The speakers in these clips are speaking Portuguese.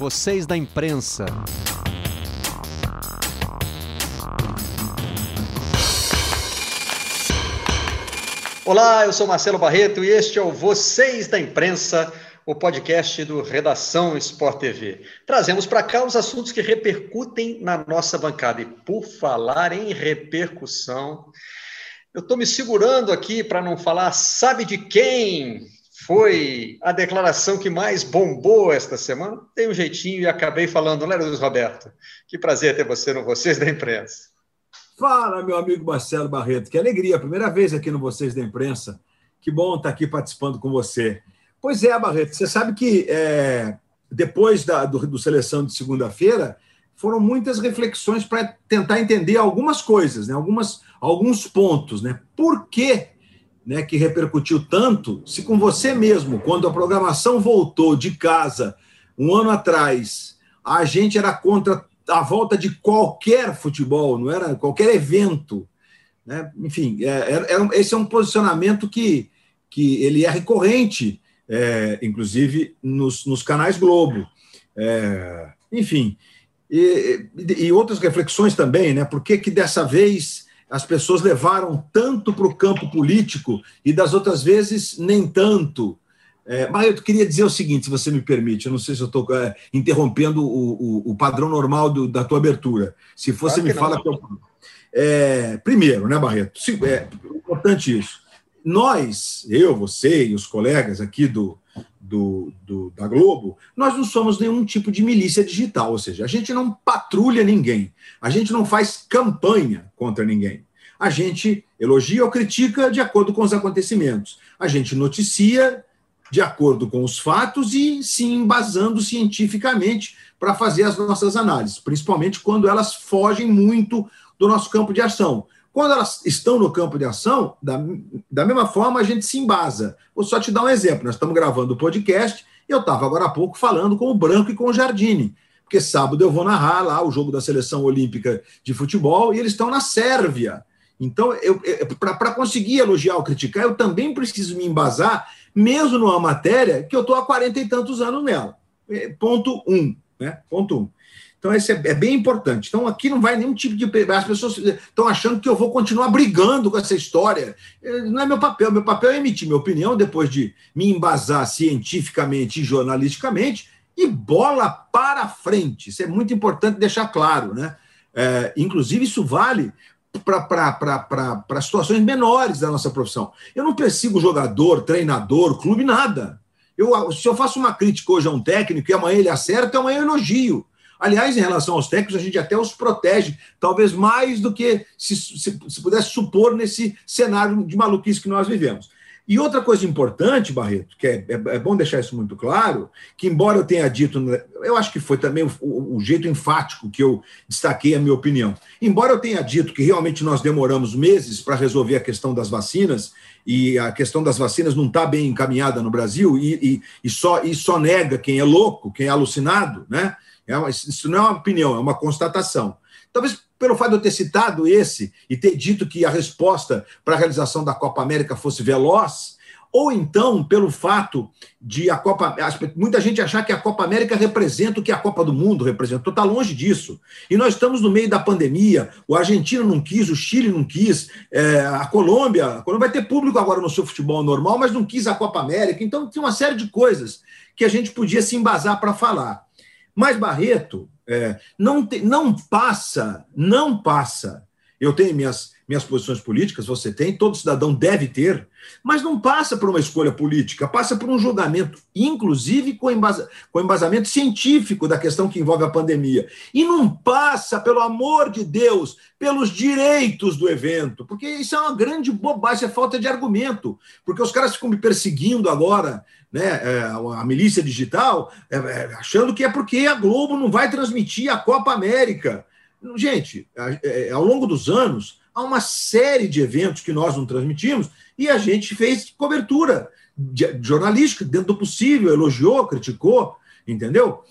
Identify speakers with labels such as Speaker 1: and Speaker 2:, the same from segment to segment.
Speaker 1: vocês da imprensa.
Speaker 2: Olá, eu sou Marcelo Barreto e este é o Vocês da Imprensa, o podcast do Redação Sport TV. Trazemos para cá os assuntos que repercutem na nossa bancada. E por falar em repercussão, eu estou me segurando aqui para não falar, sabe de quem? Foi a declaração que mais bombou esta semana. Tem um jeitinho e acabei falando, não é, Luiz Roberto? Que prazer ter você no Vocês da Imprensa.
Speaker 3: Fala, meu amigo Marcelo Barreto. Que alegria, primeira vez aqui no Vocês da Imprensa. Que bom estar aqui participando com você. Pois é, Barreto, você sabe que é, depois da, do, do Seleção de segunda-feira, foram muitas reflexões para tentar entender algumas coisas, né? Algumas, alguns pontos. Né? Por que né, que repercutiu tanto, se com você mesmo, quando a programação voltou de casa um ano atrás, a gente era contra a volta de qualquer futebol, não era qualquer evento. Né? Enfim, é, era, esse é um posicionamento que, que ele é recorrente, é, inclusive nos, nos, canais Globo. É, enfim, e, e, outras reflexões também, né? Por que, que dessa vez as pessoas levaram tanto para o campo político e das outras vezes nem tanto. É, mas eu queria dizer o seguinte, se você me permite, eu não sei se eu estou é, interrompendo o, o, o, padrão normal do, da tua abertura. Se você claro me fala. Que eu... é, primeiro, né, Barreto? É importante isso. Nós, eu, você e os colegas aqui do, do, do, da Globo, nós não somos nenhum tipo de milícia digital, ou seja, a gente não patrulha ninguém, a gente não faz campanha contra ninguém. A gente elogia ou critica de acordo com os acontecimentos. A gente noticia de acordo com os fatos e se embasando cientificamente para fazer as nossas análises, principalmente quando elas fogem muito do nosso campo de ação. Quando elas estão no campo de ação, da, da mesma forma a gente se embasa. Vou só te dar um exemplo. Nós estamos gravando o podcast e eu estava agora há pouco falando com o Branco e com o Jardine. Porque sábado eu vou narrar lá o jogo da seleção olímpica de futebol e eles estão na Sérvia. Então, para conseguir elogiar ou criticar, eu também preciso me embasar, mesmo numa matéria que eu estou há quarenta e tantos anos nela. É, ponto um. Né? Ponto um. Então, esse é, é, bem importante. Então, aqui não vai nenhum tipo de. As pessoas estão achando que eu vou continuar brigando com essa história. É, não é meu papel. Meu papel é emitir minha opinião depois de me embasar cientificamente e jornalisticamente e bola para frente. Isso é muito importante deixar claro. Né? É, inclusive, isso vale para situações menores da nossa profissão. Eu não persigo jogador, treinador, clube, nada. Eu, se eu faço uma crítica hoje a um técnico e amanhã ele acerta, amanhã eu elogio. Aliás, em relação aos técnicos, a gente até os protege, talvez mais do que se, se, se pudesse supor nesse cenário de maluquice que nós vivemos. E outra coisa importante, Barreto, que é, é, é, bom deixar isso muito claro, que embora eu tenha dito, eu acho que foi também o, o, o, jeito enfático que eu destaquei a minha opinião. Embora eu tenha dito que realmente nós demoramos meses para resolver a questão das vacinas, e a questão das vacinas não está bem encaminhada no Brasil, e, e, e, só, e só nega quem é louco, quem é alucinado, né? É uma, isso não é uma opinião, é uma constatação. Talvez pelo fato de eu ter citado esse e ter dito que a resposta para a realização da Copa América fosse veloz, ou então pelo fato de a Copa. Muita gente achar que a Copa América representa o que a Copa do Mundo representa. Está longe disso. E nós estamos no meio da pandemia. O Argentina não quis, o Chile não quis, é, a Colômbia. A Colômbia vai ter público agora no seu futebol normal, mas não quis a Copa América. Então, tem uma série de coisas que a gente podia se embasar para falar. Mas Barreto é, não, te, não passa, não passa. Eu tenho minhas, minhas posições políticas, você tem, todo cidadão deve ter, mas não passa por uma escolha política, passa por um julgamento, inclusive com, embasa, com embasamento científico da questão que envolve a pandemia. E não passa, pelo amor de Deus, pelos direitos do evento, porque isso é uma grande bobagem, é falta de argumento, porque os caras ficam me perseguindo agora né, é, a milícia digital, é, é, achando que é porque a Globo não vai transmitir a Copa América. Gente, ao longo dos anos, há uma série de eventos que nós não transmitimos e a gente fez cobertura jornalística dentro do possível, elogiou, criticou, entendeu?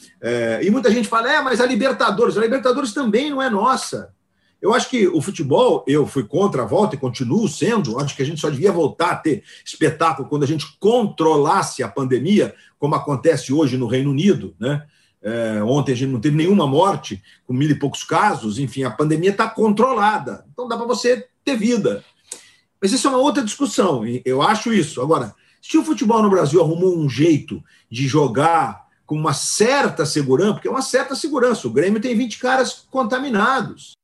Speaker 3: E muita gente fala, é, mas a Libertadores, a Libertadores também não é nossa. Eu acho que o futebol, eu fui contra a volta e continuo sendo. Acho que a gente só devia voltar a ter espetáculo quando a gente controlasse a pandemia, como acontece hoje no Reino Unido, né? É, ontem a gente não teve nenhuma morte, com mil e poucos casos, enfim, a pandemia está controlada. Então dá para você ter vida. Mas isso é uma outra discussão, eu acho isso. Agora, se o futebol no Brasil arrumou um jeito de jogar com uma certa segurança, porque é uma certa segurança, o Grêmio tem 20 caras contaminados.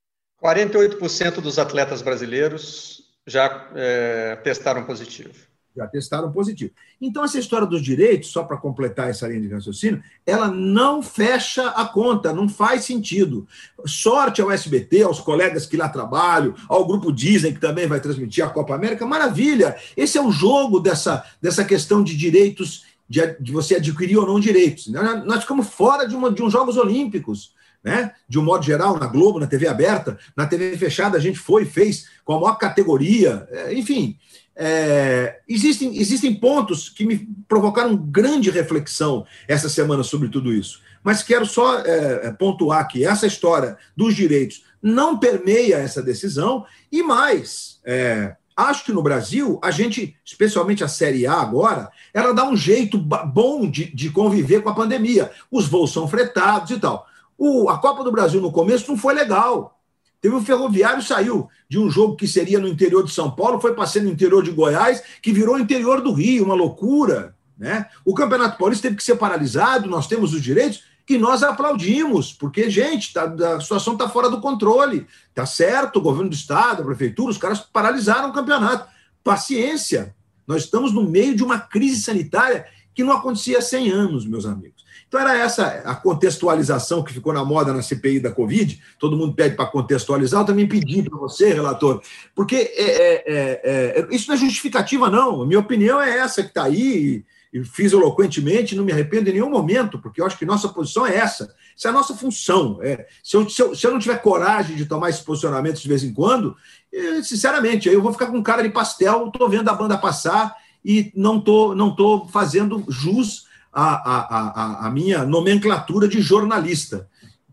Speaker 2: 48% dos atletas brasileiros já é, testaram positivo
Speaker 3: já testaram positivo. Então, essa história dos direitos, só para completar essa linha de raciocínio, ela não fecha a conta, não faz sentido. Sorte ao SBT, aos colegas que lá trabalham, ao grupo Disney, que também vai transmitir a Copa América, maravilha! Esse é o jogo dessa, dessa questão de direitos, de, de você adquirir ou não direitos. Nós ficamos fora de, uma, de uns Jogos Olímpicos. Né? De um modo geral, na Globo, na TV aberta, na TV fechada, a gente foi e fez com a maior categoria, é, enfim. É, existem, existem pontos que me provocaram grande reflexão essa semana sobre tudo isso. Mas quero só é, é, pontuar que essa história dos direitos não permeia essa decisão, e mais, é, acho que no Brasil, a gente, especialmente a Série A agora, ela dá um jeito bom de, de conviver com a pandemia. Os voos são fretados e tal. O, a Copa do Brasil no começo não foi legal. Teve o Ferroviário saiu de um jogo que seria no interior de São Paulo, foi passando no interior de Goiás, que virou interior do Rio, uma loucura. Né? O Campeonato Paulista teve que ser paralisado, nós temos os direitos, que nós aplaudimos, porque, gente, tá, a situação está fora do controle. Tá certo, o governo do Estado, a prefeitura, os caras paralisaram o campeonato. Paciência. Nós estamos no meio de uma crise sanitária que não acontecia há 100 anos, meus amigos. Então, era essa a contextualização que ficou na moda na CPI da Covid. Todo mundo pede para contextualizar. Eu também pedi para você, relator, porque é, é, é, é, isso não é justificativa, não. Minha opinião é essa que está aí, e, fiz eloquentemente, não me arrependo em nenhum momento, porque eu acho que nossa posição é essa. Essa é a nossa função. É, se, eu, se, eu, se eu não tiver coragem de tomar esses posicionamentos de vez em quando, é, sinceramente, eu vou ficar com cara de pastel, estou vendo a banda passar e não estou não tô fazendo jus a, a, a, a minha nomenclatura de jornalista,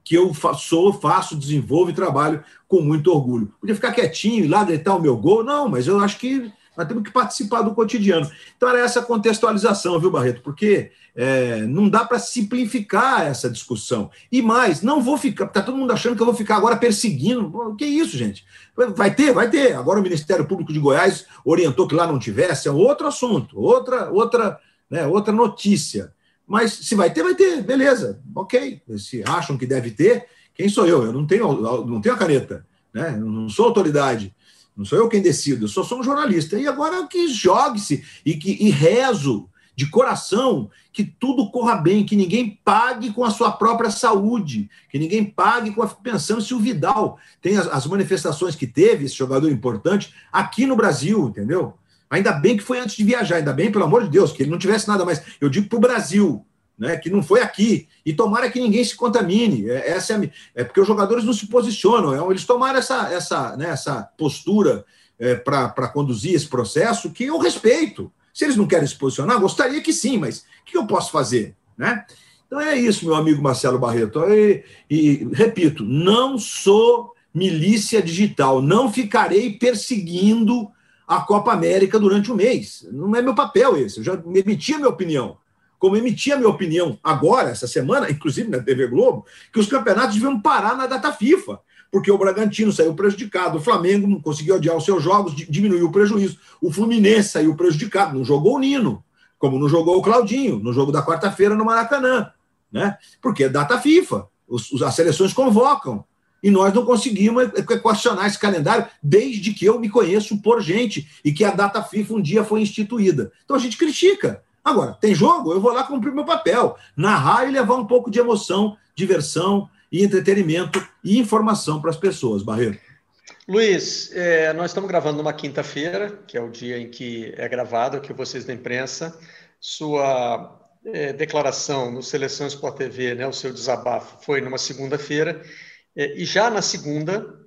Speaker 3: que eu sou, faço, desenvolvo e trabalho com muito orgulho. Podia ficar quietinho e lá gritar o meu gol, não, mas eu acho que nós temos que participar do cotidiano. Então era essa contextualização, viu, Barreto? Porque é, não dá para simplificar essa discussão. E mais, não vou ficar, está todo mundo achando que eu vou ficar agora perseguindo. O que é isso, gente? Vai ter, vai ter. Agora o Ministério Público de Goiás orientou que lá não tivesse, é outro assunto, outra, outra né, outra notícia. Mas se vai ter, vai ter, beleza, ok. Se acham que deve ter, quem sou eu? Eu não tenho, não tenho a caneta, né? Não sou autoridade, não sou eu quem decido, eu só sou um jornalista. E agora que jogue-se e que e rezo de coração que tudo corra bem, que ninguém pague com a sua própria saúde, que ninguém pague com a, pensando se o Vidal tem as, as manifestações que teve, esse jogador importante, aqui no Brasil, entendeu? Ainda bem que foi antes de viajar, ainda bem, pelo amor de Deus, que ele não tivesse nada mais. Eu digo para o Brasil, né, que não foi aqui. E tomara que ninguém se contamine. É, essa é, é porque os jogadores não se posicionam. É, eles tomaram essa, essa, né, essa postura é, para conduzir esse processo, que eu respeito. Se eles não querem se posicionar, gostaria que sim, mas o que eu posso fazer? Né? Então é isso, meu amigo Marcelo Barreto. E, e repito, não sou milícia digital, não ficarei perseguindo a Copa América durante um mês. Não é meu papel esse. Eu já emiti a minha opinião. Como emiti a minha opinião agora, essa semana, inclusive na TV Globo, que os campeonatos deviam parar na data FIFA, porque o Bragantino saiu prejudicado, o Flamengo não conseguiu adiar os seus jogos, diminuiu o prejuízo, o Fluminense saiu prejudicado, não jogou o Nino, como não jogou o Claudinho, no jogo da quarta-feira no Maracanã, né? porque é data FIFA, os, as seleções convocam e nós não conseguimos equacionar esse calendário desde que eu me conheço por gente e que a data FIFA um dia foi instituída. Então a gente critica. Agora, tem jogo? Eu vou lá cumprir meu papel, narrar e levar um pouco de emoção, diversão e entretenimento e informação para as pessoas, Barreiro.
Speaker 2: Luiz, é, nós estamos gravando numa quinta-feira, que é o dia em que é gravado, que vocês da imprensa, sua é, declaração no Seleção Sport TV, né, o seu desabafo, foi numa segunda-feira, e já na segunda,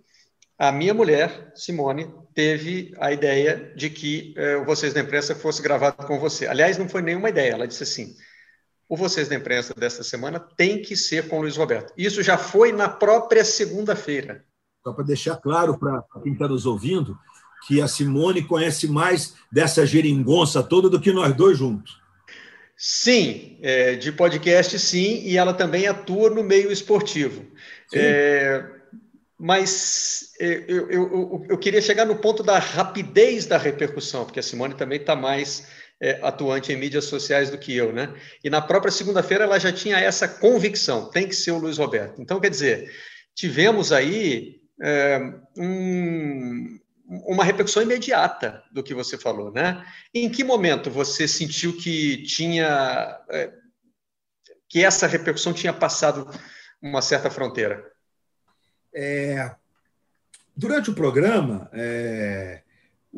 Speaker 2: a minha mulher, Simone, teve a ideia de que é, o Vocês da Imprensa fosse gravado com você. Aliás, não foi nenhuma ideia, ela disse assim: o Vocês da Imprensa desta semana tem que ser com o Luiz Roberto. Isso já foi na própria segunda-feira.
Speaker 3: Só para deixar claro para quem está nos ouvindo, que a Simone conhece mais dessa geringonça toda do que nós dois juntos.
Speaker 2: Sim, é, de podcast sim, e ela também atua no meio esportivo. É, mas é, eu, eu, eu, queria chegar no ponto da rapidez da repercussão, porque a Simone também está mais é, atuante em mídias sociais do que eu, né? E na própria segunda-feira ela já tinha essa convicção, tem que ser o Luiz Roberto. Então, quer dizer, tivemos aí é, um, uma repercussão imediata do que você falou, né? Em que momento você sentiu que tinha é, que essa repercussão tinha passado uma certa fronteira?
Speaker 3: É, durante o programa, é,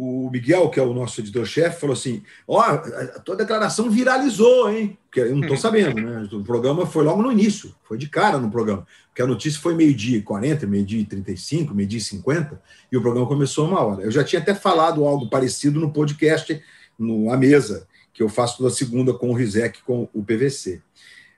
Speaker 3: o Miguel, que é o nosso editor-chefe, falou assim: Ó, oh, a tua declaração viralizou, hein? Porque eu não estou uhum. sabendo, né? O programa foi logo no início, foi de cara no programa. Porque a notícia foi meio-dia e 40, meio-dia e 35, meio-dia e 50, e o programa começou uma hora. Eu já tinha até falado algo parecido no podcast, no A Mesa, que eu faço toda segunda com o Rizek, com o PVC.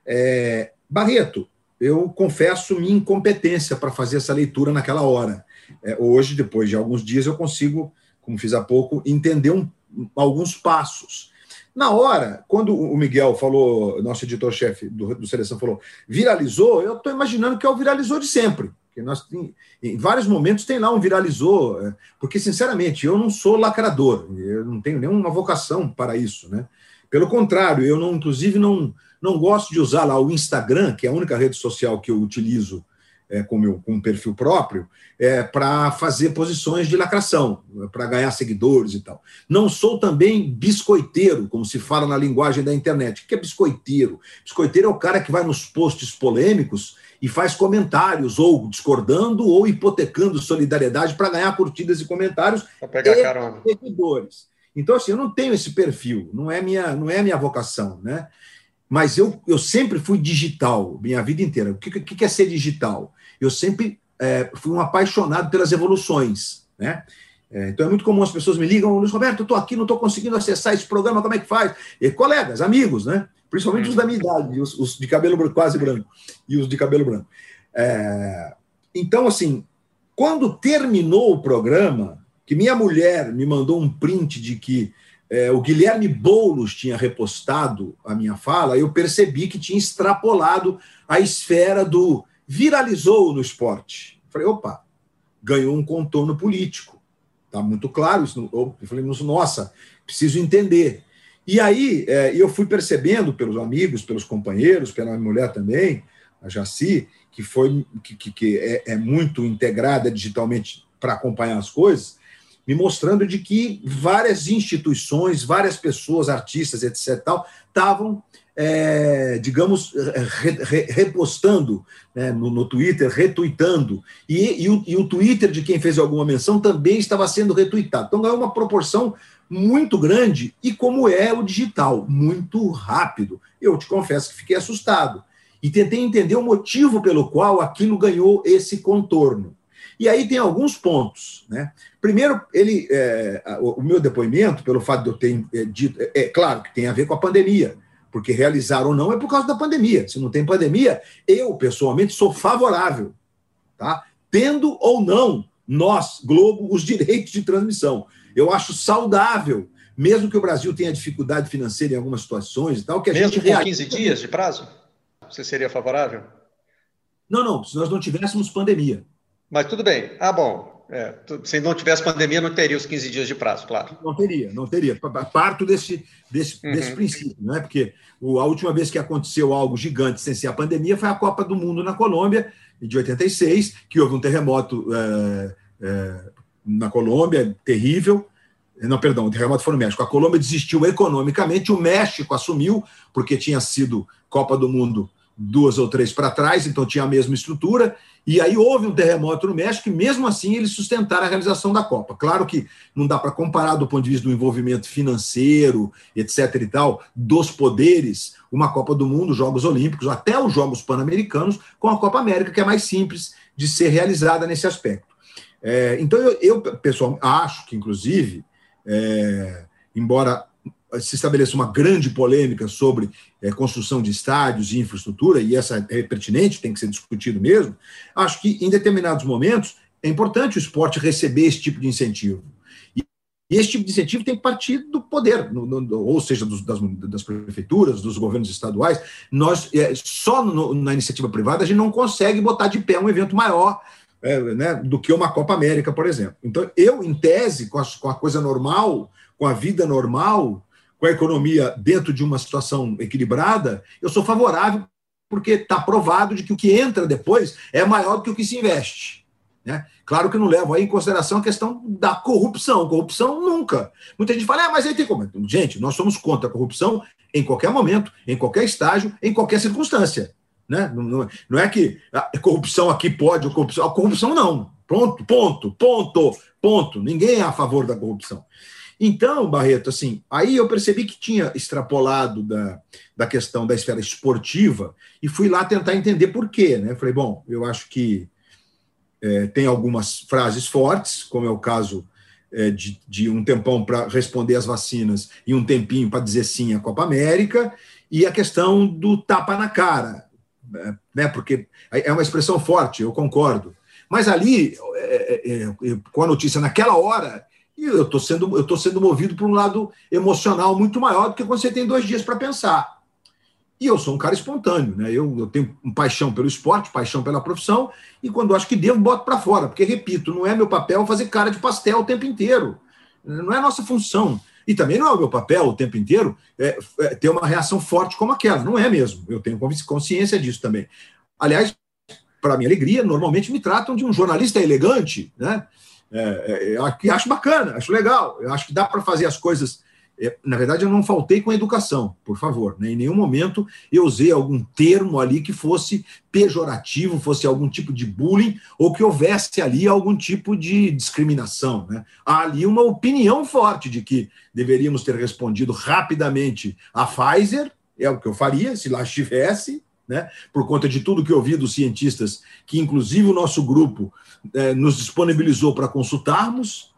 Speaker 3: É, Barreto, eu confesso minha incompetência para fazer essa leitura naquela hora. É, hoje, depois de alguns dias, eu consigo como fiz há pouco, entender um, alguns passos. Na hora, quando o Miguel falou, nosso editor-chefe do, do, Seleção falou, viralizou, eu estou imaginando que é o viralizou de sempre. Que nós, em, em, vários momentos tem lá um viralizou, é, porque, sinceramente, eu não sou lacrador, eu não tenho nenhuma vocação para isso. Né? Pelo contrário, eu não, inclusive, não, não gosto de usar lá o Instagram, que é a única rede social que eu utilizo é, com, meu, com um perfil próprio, é, para fazer posições de lacração, para ganhar seguidores e tal. Não sou também biscoiteiro, como se fala na linguagem da internet. O que é biscoiteiro? Biscoiteiro é o cara que vai nos posts polêmicos e faz comentários, ou discordando, ou hipotecando solidariedade para ganhar curtidas e comentários
Speaker 2: pegar e carona.
Speaker 3: seguidores. Então, assim, eu não tenho esse perfil, não é minha, não é minha vocação, né? Mas eu, eu sempre fui digital, minha vida inteira. O que, que, que é ser digital? Eu sempre é, fui um apaixonado pelas evoluções, né? É, então é muito comum as pessoas me ligam, Luiz Roberto, eu estou aqui, não estou conseguindo acessar esse programa, como é que faz? E, colegas, amigos, né? Principalmente os da minha idade, os, os de cabelo quase branco e os de cabelo branco. É, então, assim, quando terminou o programa, que minha mulher me mandou um print de que é, o Guilherme Boulos tinha repostado a minha fala, eu percebi que tinha extrapolado a esfera do viralizou no esporte. Falei, opa, ganhou um contorno político. Está muito claro isso. Eu falei, nossa, preciso entender. E aí é, eu fui percebendo pelos amigos, pelos companheiros, pela minha mulher também, a Jaci, que foi que, que, que é, é muito integrada digitalmente para acompanhar as coisas, me mostrando de que várias instituições, várias pessoas, artistas, etc., estavam, é, digamos, re, re, repostando né, no, no, Twitter, retuitando, e, e, o, e o Twitter de quem fez alguma menção também estava sendo retuitado. Então ganhou uma proporção muito grande, e como é o digital, muito rápido. Eu te confesso que fiquei assustado. E tentei entender o motivo pelo qual aquilo ganhou esse contorno. E aí tem alguns pontos. Né? Primeiro, ele, é, o meu depoimento, pelo fato de eu ter é, dito, é, é, claro que tem a ver com a pandemia, porque realizar ou não é por causa da pandemia. Se não tem pandemia, eu, pessoalmente, sou favorável, tá? tendo ou não nós, Globo, os direitos de transmissão. Eu acho saudável, mesmo que o Brasil tenha dificuldade financeira em algumas situações e tal, que a
Speaker 2: mesmo
Speaker 3: gente.
Speaker 2: Mesmo com 15 dias de prazo? Você seria favorável?
Speaker 3: Não, não, se nós não tivéssemos pandemia.
Speaker 2: Mas tudo bem. Ah, bom. É, se não tivesse pandemia, não teria os 15 dias de prazo, claro.
Speaker 3: Não teria, não teria. Parto desse, desse, uhum. desse princípio, não é? Porque a última vez que aconteceu algo gigante sem ser a pandemia foi a Copa do Mundo na Colômbia, de 86, que houve um terremoto é, é, na Colômbia, terrível. Não, perdão, o terremoto foi no México. A Colômbia desistiu economicamente, o México assumiu, porque tinha sido Copa do Mundo duas ou três para trás, então tinha a mesma estrutura, e aí houve um terremoto no México e mesmo assim eles sustentaram a realização da Copa. Claro que não dá para comparar do ponto de vista do envolvimento financeiro, etc e tal, dos poderes, uma Copa do Mundo, Jogos Olímpicos, até os Jogos Pan-Americanos, com a Copa América, que é mais simples de ser realizada nesse aspecto. É, então eu, eu, pessoal, acho que, inclusive, é, embora se estabeleça uma grande polêmica sobre é, construção de estádios e infraestrutura, e essa é pertinente, tem que ser discutido mesmo, acho que em determinados momentos é importante o esporte receber esse tipo de incentivo. E esse tipo de incentivo tem que partir do poder, no, no, ou seja, dos, das, das, prefeituras, dos governos estaduais. Nós, é, só no, na iniciativa privada, a gente não consegue botar de pé um evento maior é, né, do que uma Copa América, por exemplo. Então, eu, em tese, com a, com a coisa normal, com a vida normal, com a economia dentro de uma situação equilibrada, eu sou favorável, porque está provado de que o que entra depois é maior do que o que se investe. Né? Claro que não levo aí em consideração a questão da corrupção. Corrupção nunca. Muita gente fala, ah, mas aí tem como. Gente, nós somos contra a corrupção em qualquer momento, em qualquer estágio, em qualquer circunstância. Né? Não, não, é que a corrupção aqui pode, a corrupção, a corrupção não. Pronto, ponto, ponto, ponto. Ninguém é a favor da corrupção. Então, Barreto, assim, aí eu percebi que tinha extrapolado da, da questão da esfera esportiva e fui lá tentar entender por quê. Né? Falei, bom, eu acho que é, tem algumas frases fortes, como é o caso é, de, de, um tempão para responder às vacinas e um tempinho para dizer sim à Copa América, e a questão do tapa na cara, né, né porque é uma expressão forte, eu concordo. Mas ali, é, é, é com a notícia naquela hora, eu estou sendo, eu sendo movido por um lado emocional muito maior do que quando você tem dois dias para pensar. E eu sou um cara espontâneo, né? Eu, eu tenho paixão pelo esporte, paixão pela profissão, e quando acho que devo, boto para fora, porque, repito, não é meu papel fazer cara de pastel o tempo inteiro. Não é a nossa função. E também não é o meu papel o tempo inteiro é, é, ter uma reação forte como aquela. Não é mesmo. Eu tenho consciência disso também. Aliás, para minha alegria, normalmente me tratam de um jornalista elegante, né? É, é, eu acho bacana, acho legal. Eu acho que dá para fazer as coisas é, na verdade, eu não faltei com a educação, por favor. Né? Em nenhum momento eu usei algum termo ali que fosse pejorativo, fosse algum tipo de bullying, ou que houvesse ali algum tipo de discriminação. Né? Há ali uma opinião forte de que deveríamos ter respondido rapidamente a Pfizer, é o que eu faria se lá estivesse, né? por conta de tudo que eu ouvi dos cientistas, que inclusive o nosso grupo eh, nos disponibilizou para consultarmos,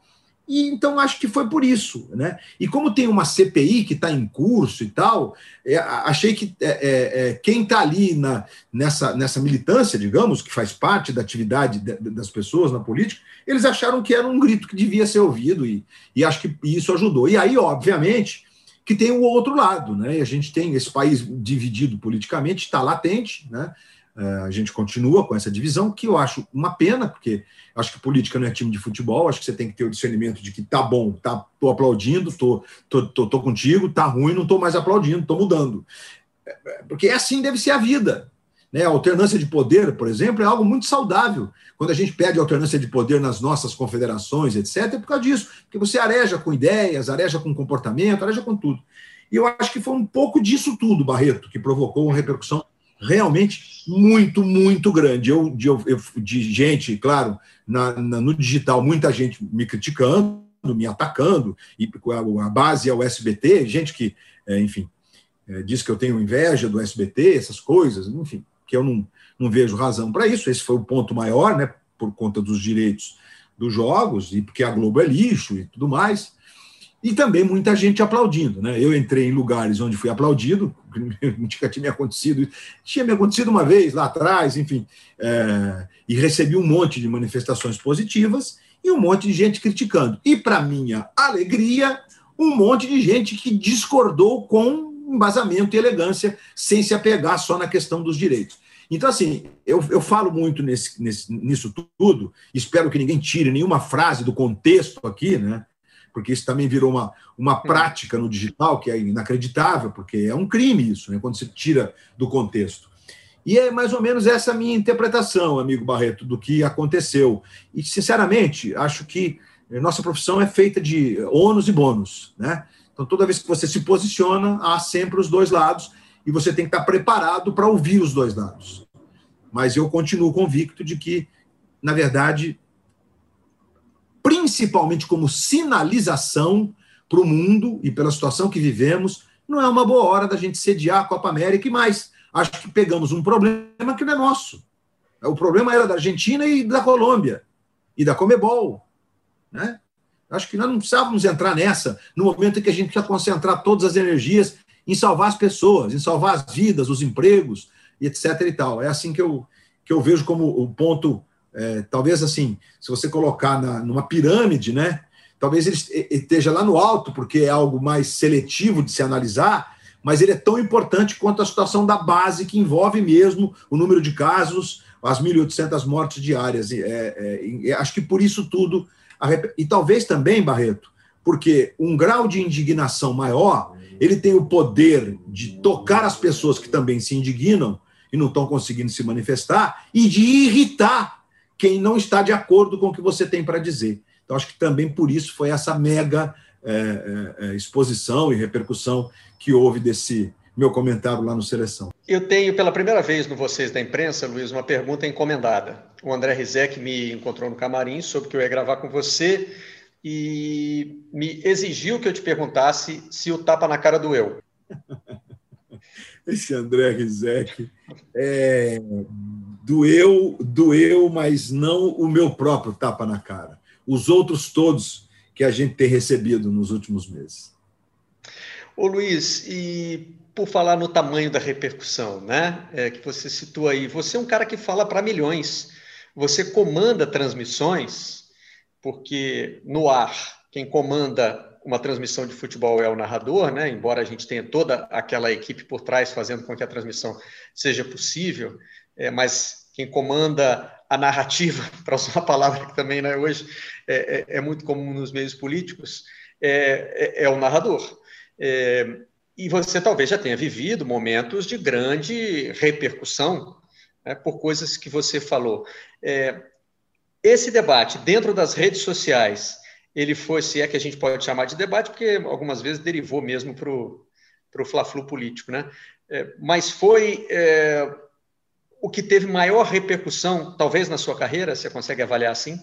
Speaker 3: e então acho que foi por isso, né? E como tem uma CPI que está em curso e tal, é, achei que é, é, é quem está ali na, nessa, nessa militância, digamos, que faz parte da atividade de, das pessoas na política, eles acharam que era um grito que devia ser ouvido e, e acho que isso ajudou. E aí, obviamente, que tem o outro lado, né? E a gente tem esse país dividido politicamente, está latente, né? É, a gente continua com essa divisão, que eu acho uma pena, porque acho que política não é time de futebol, acho que você tem que ter o discernimento de que tá bom, tá, tô aplaudindo, tô, tô, tô, tô contigo, tá ruim, não tô mais aplaudindo, tô mudando. É, é, porque assim deve ser a vida. Né? A alternância de poder, por exemplo, é algo muito saudável. Quando a gente pede alternância de poder nas nossas confederações, etc., é por causa disso. Porque você areja com ideias, areja com comportamento, areja com tudo. E eu acho que foi um pouco disso tudo, Barreto, que provocou uma repercussão realmente muito, muito grande. Eu, de, eu, de gente, claro, na, na, no digital, muita gente me criticando, me atacando, e a, a base é o SBT, gente que, é, enfim, é, diz que eu tenho inveja do SBT, essas coisas, enfim, que eu não, não vejo razão para isso. Esse foi o ponto maior, né, por conta dos direitos dos jogos, e porque a Globo é lixo e tudo mais e também muita gente aplaudindo. Né? Eu entrei em lugares onde fui aplaudido, nunca tinha me acontecido, tinha me acontecido uma vez lá atrás, enfim, é, e recebi um monte de manifestações positivas e um monte de gente criticando. E, para minha alegria, um monte de gente que discordou com embasamento e elegância, sem se apegar só na questão dos direitos. Então, assim, eu, eu falo muito nesse, nesse, nisso tudo, espero que ninguém tire nenhuma frase do contexto aqui, né? porque isso também virou uma, uma prática no digital que é inacreditável, porque é um crime isso, né, quando se tira do contexto. E é mais ou menos essa minha interpretação, amigo Barreto, do que aconteceu. E, sinceramente, acho que nossa profissão é feita de ônus e bônus. Né? Então, toda vez que você se posiciona, há sempre os dois lados e você tem que estar preparado para ouvir os dois lados. Mas eu continuo convicto de que, na verdade, principalmente como sinalização para o mundo e pela situação que vivemos, não é uma boa hora da gente sediar a Copa América e mais. Acho que pegamos um problema que não é nosso. O problema era da Argentina e da Colômbia e da Comebol. Né? Acho que nós não precisávamos entrar nessa no momento em que a gente precisa concentrar todas as energias em salvar as pessoas, em salvar as vidas, os empregos, etc. e tal. É assim que eu, que eu vejo como o ponto é, talvez assim, se você colocar na, numa pirâmide, né? talvez ele esteja lá no alto, porque é algo mais seletivo de se analisar, mas ele é tão importante quanto a situação da base, que envolve mesmo o número de casos, as 1.800 mortes diárias. É, é, acho que por isso tudo. E talvez também, Barreto, porque um grau de indignação maior, ele tem o poder de tocar as pessoas que também se indignam e não estão conseguindo se manifestar, e de irritar quem não está de acordo com o que você tem para dizer. Então, acho que também por isso foi essa mega é, é, é, exposição e repercussão que houve desse meu comentário lá no Seleção.
Speaker 2: Eu tenho pela primeira vez no Vocês da Imprensa, Luiz, uma pergunta encomendada. O André Rizek me encontrou no camarim, soube que eu ia gravar com você e me exigiu que eu te perguntasse se o tapa na cara doeu.
Speaker 3: Esse André Rizek é, doeu, doeu, mas não o meu próprio tapa na cara. Os outros todos que a gente tem recebido nos últimos meses.
Speaker 2: Ô Luiz, e por falar no tamanho da repercussão, né? É, que você citou aí, você é um cara que fala para milhões. Você comanda transmissões, porque no ar, quem comanda uma transmissão de futebol é o narrador, né? Embora a gente tenha toda aquela equipe por trás fazendo com que a transmissão seja possível, é, mas quem comanda a narrativa, para usar uma palavra que também né, hoje é, é, é, muito comum nos meios políticos, é, é, é o narrador. É, e você talvez já tenha vivido momentos de grande repercussão né, por coisas que você falou. É, esse debate dentro das redes sociais, ele foi, se é que a gente pode chamar de debate, porque algumas vezes derivou mesmo para o fla-flu político, né? É, mas foi é, o que teve maior repercussão, talvez na sua carreira, você consegue avaliar assim?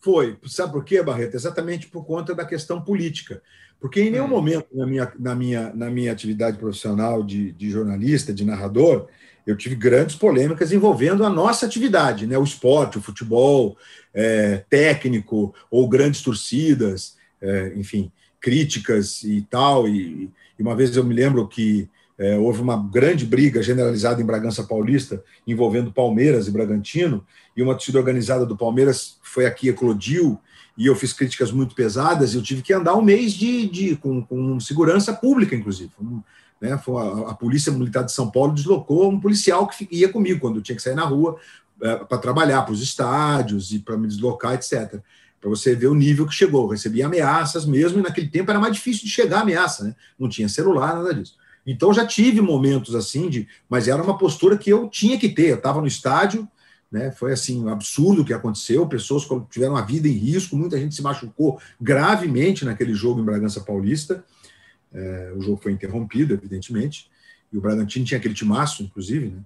Speaker 3: Foi. Sabe por quê, Barreto? Exatamente por conta da questão política. Porque em nenhum hum. momento na minha, na minha, na minha atividade profissional de, de jornalista, de narrador, eu tive grandes polêmicas envolvendo a nossa atividade, né? o esporte, o futebol, é, técnico, ou grandes torcidas, é, enfim, críticas e tal. E, e, uma vez eu me lembro que é, houve uma grande briga generalizada em Bragança Paulista envolvendo Palmeiras e Bragantino, e uma torcida organizada do Palmeiras foi aqui, eclodiu, e eu fiz críticas muito pesadas, e eu tive que andar um mês de, de com, com segurança pública, inclusive. Né, a, a, Polícia Militar de São Paulo deslocou um policial que ia comigo quando eu tinha que sair na rua é, para trabalhar para os estádios e para me deslocar, etc. Para você ver o nível que chegou. Eu recebi ameaças mesmo, e naquele tempo era mais difícil de chegar a ameaça, né? não tinha celular, nada disso. Então já tive momentos assim de, mas era uma postura que eu tinha que ter. Eu estava no estádio, né? Foi assim um absurdo o que aconteceu. Pessoas tiveram a vida em risco, muita gente se machucou gravemente naquele jogo em Bragança Paulista. É, o jogo foi interrompido, evidentemente, e o Bragantino tinha aquele timaço, inclusive, né?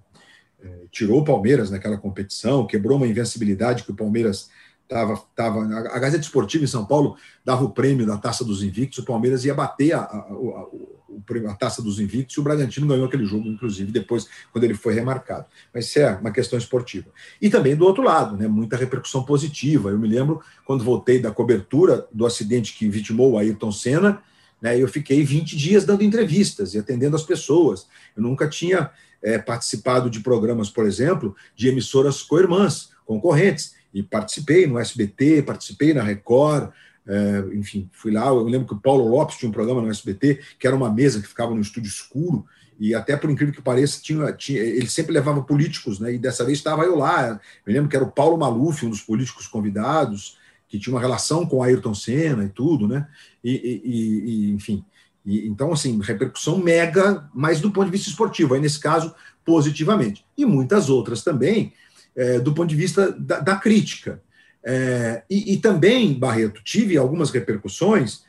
Speaker 3: É, tirou o Palmeiras naquela competição, quebrou uma invencibilidade que o Palmeiras Tava, tava, a Gazeta Esportiva em São Paulo dava o prêmio da Taça dos Invictos, o Palmeiras ia bater a, a, a, a, Taça dos Invictos e o Bragantino ganhou aquele jogo, inclusive, depois, quando ele foi remarcado. Mas isso é uma questão esportiva. E também do outro lado, né, muita repercussão positiva. Eu me lembro quando voltei da cobertura do acidente que vitimou o Ayrton Senna, né, eu fiquei 20 dias dando entrevistas e atendendo as pessoas. Eu nunca tinha é, participado de programas, por exemplo, de emissoras co-irmãs, concorrentes e participei no SBT, participei na Record, é, enfim, fui lá. Eu lembro que o Paulo Lopes tinha um programa no SBT, que era uma mesa que ficava no estúdio escuro, e até por incrível que pareça, tinha, tinha, ele sempre levava políticos, né? E dessa vez estava eu lá. Eu lembro que era o Paulo Maluf, um dos políticos convidados, que tinha uma relação com Ayrton Senna e tudo, né? E, e, e enfim. E, então, assim, repercussão mega, mas do ponto de vista esportivo, aí nesse caso, positivamente. E muitas outras também, é, do ponto de vista da, da crítica. É, e, também, Barreto, tive algumas repercussões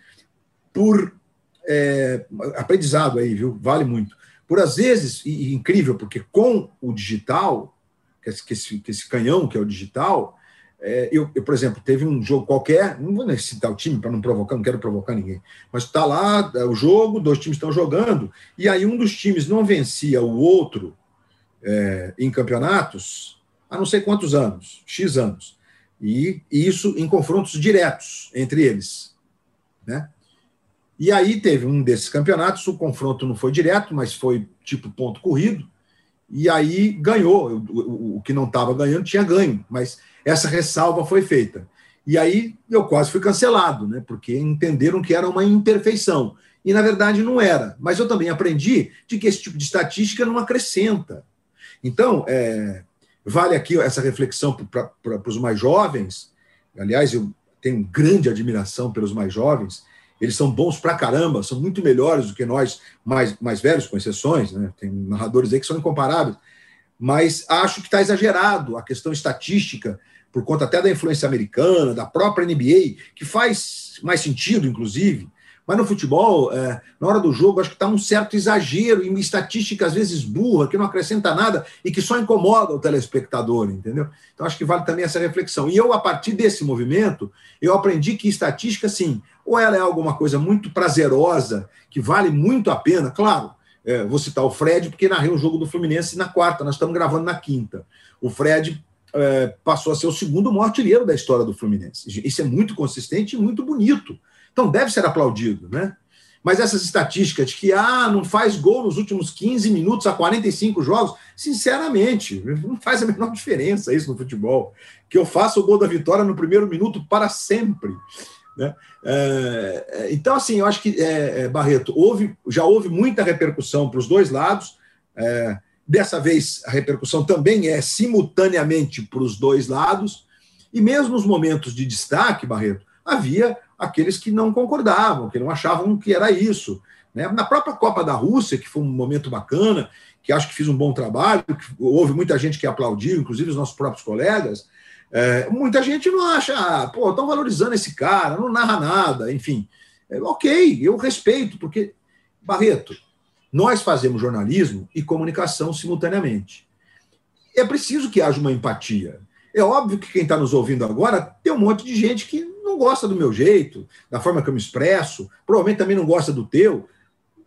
Speaker 3: por é, aprendizado aí, viu? Vale muito. Por às vezes, e, e incrível, porque com o digital, que esse, que esse canhão que é o digital, é, eu, eu, por exemplo, teve um jogo qualquer, não vou citar o time para não provocar, não quero provocar ninguém, mas está lá é, o jogo, dois times estão jogando, e aí um dos times não vencia o outro é, em campeonatos, há não sei quantos anos, X anos. E isso em confrontos diretos entre eles. Né? E aí teve um desses campeonatos, o confronto não foi direto, mas foi tipo ponto corrido, e aí ganhou. O, o, o que não estava ganhando tinha ganho, mas essa ressalva foi feita. E aí eu quase fui cancelado, né? porque entenderam que era uma imperfeição. E na verdade não era. Mas eu também aprendi de que esse tipo de estatística não acrescenta. Então, é, vale aqui essa reflexão para os mais jovens. Aliás, eu tenho grande admiração pelos mais jovens. Eles são bons pra caramba, são muito melhores do que nós, mais, mais velhos, com exceções. Né? Tem narradores aí que são incomparáveis. Mas acho que está exagerado a questão estatística por conta até da influência americana, da própria NBA, que faz mais sentido, inclusive. Mas no futebol, é, na hora do jogo, acho que está um certo exagero em estatística, às vezes burra, que não acrescenta nada e que só incomoda o telespectador, entendeu? Então acho que vale também essa reflexão. E eu, a partir desse movimento, eu aprendi que estatística, sim, ou ela é alguma coisa muito prazerosa, que vale muito a pena, claro. É, vou citar o Fred, porque narrei o jogo do Fluminense na quarta, nós estamos gravando na quinta. O Fred é, passou a ser o segundo maior artilheiro da história do Fluminense. Isso é muito consistente e muito bonito. Então deve ser aplaudido, né? Mas essas estatísticas de que ah, não faz gol nos últimos 15 minutos a 45 jogos, sinceramente, não faz a menor diferença isso no futebol. Que eu faça o gol da vitória no primeiro minuto para sempre. Né? É, então, assim, eu acho que, é, é Barreto, houve, já houve muita repercussão para os dois lados. É, Dessa vez, a repercussão também é simultaneamente para os dois lados, e mesmo nos momentos de destaque, Barreto, havia aqueles que não concordavam, que não achavam que era isso. Né? Na própria Copa da Rússia, que foi um momento bacana, que acho que fiz um bom trabalho, houve muita gente que aplaudiu, inclusive os nossos próprios colegas, é, muita gente não acha, ah, pô, estão valorizando esse cara, não narra nada, enfim. É, ok, eu respeito, porque, Barreto, nós fazemos jornalismo e comunicação simultaneamente. É preciso que haja uma empatia. É óbvio que quem está nos ouvindo agora tem um monte de gente que não gosta do meu jeito, da forma que eu me expresso, provavelmente também não gosta do teu.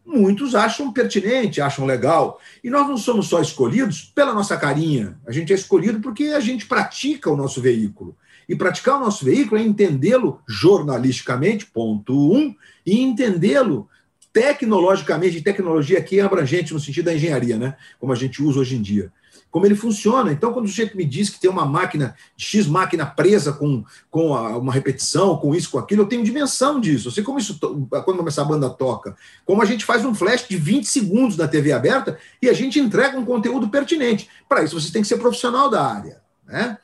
Speaker 3: Muitos acham pertinente, acham legal. E nós não somos só escolhidos pela nossa carinha. A gente é escolhido porque a gente pratica o nosso veículo. E praticar o nosso veículo é entendê-lo jornalisticamente, ponto um, e entendê-lo tecnologicamente, tecnologia aqui é abrangente no sentido da engenharia, né? Como a gente usa hoje em dia. Como ele funciona. Então, quando o sujeito me diz que tem uma máquina, X máquina presa com, com a, uma repetição, com isso, com aquilo, eu tenho dimensão disso. Eu sei como isso, quando essa banda toca. Como a gente faz um flash de 20 segundos na TV aberta e a gente entrega um conteúdo pertinente. Para isso, você tem que ser profissional da área. Né?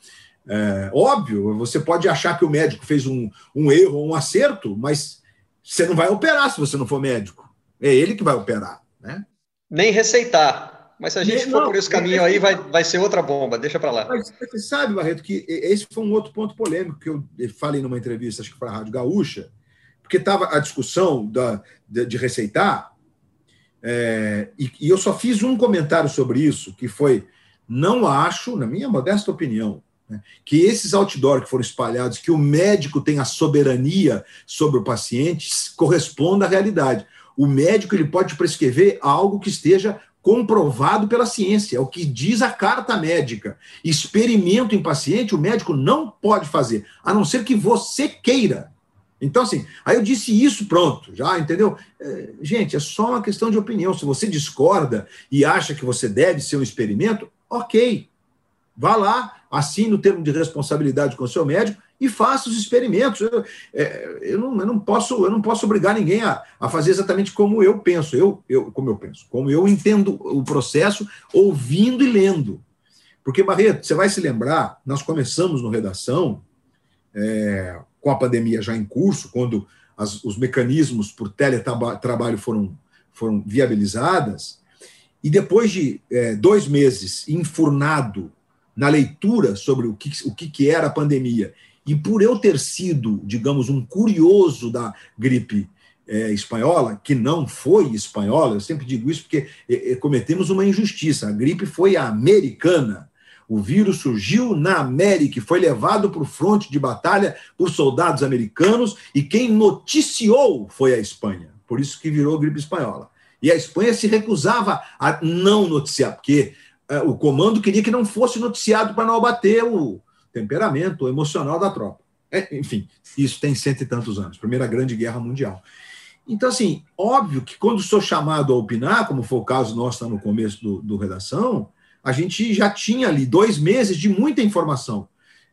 Speaker 3: É, óbvio, você pode achar que o médico fez um, um erro ou um acerto, mas você não vai operar se você não for médico. É ele que vai operar, né?
Speaker 2: Nem receitar. Mas se a gente Nem, for não, por esse caminho aí, vai, vai ser outra bomba. Deixa para lá. Mas
Speaker 3: você sabe, Barreto, que esse foi um outro ponto polêmico que eu falei numa entrevista, acho que para a Rádio Gaúcha, porque estava a discussão da, de, de receitar, é, e, e eu só fiz um comentário sobre isso, que foi: não acho, na minha modesta opinião? Que esses outdoors que foram espalhados, que o médico tem a soberania sobre o paciente, corresponda à realidade. O médico ele pode prescrever algo que esteja comprovado pela ciência, é o que diz a carta médica. Experimento em paciente, o médico não pode fazer, a não ser que você queira. Então, assim, aí eu disse isso, pronto, já, entendeu? É, gente, é só uma questão de opinião. Se você discorda e acha que você deve ser um experimento, ok, Vá lá, assine o termo de responsabilidade com o seu médico e faça os experimentos. Eu, é, eu, não, eu, não, posso, eu não posso obrigar ninguém a, a fazer exatamente como eu penso, eu, eu, como eu penso, como eu entendo o processo, ouvindo e lendo. Porque, Barreto, você vai se lembrar, nós começamos no Redação, é, com a pandemia já em curso, quando as, os mecanismos por teletrabalho foram, foram e depois de é, dois meses enfurnado na leitura sobre o que, o que era a pandemia, e por eu ter sido, digamos, um curioso da gripe é, espanhola, que não foi espanhola, eu sempre digo isso porque é, é, cometemos uma injustiça. A gripe foi americana. O vírus surgiu na América e foi levado para o fronte de batalha por soldados americanos, e quem noticiou foi a Espanha. Por isso que virou gripe espanhola. E a Espanha se recusava a não noticiar, porque o comando queria que não fosse noticiado para não abater o temperamento emocional da tropa. É, enfim, isso tem cento e tantos anos Primeira Grande Guerra Mundial. Então, assim, óbvio que quando sou chamado a opinar, como foi o caso nosso no começo do, do Redação, a gente já tinha ali dois meses de muita informação.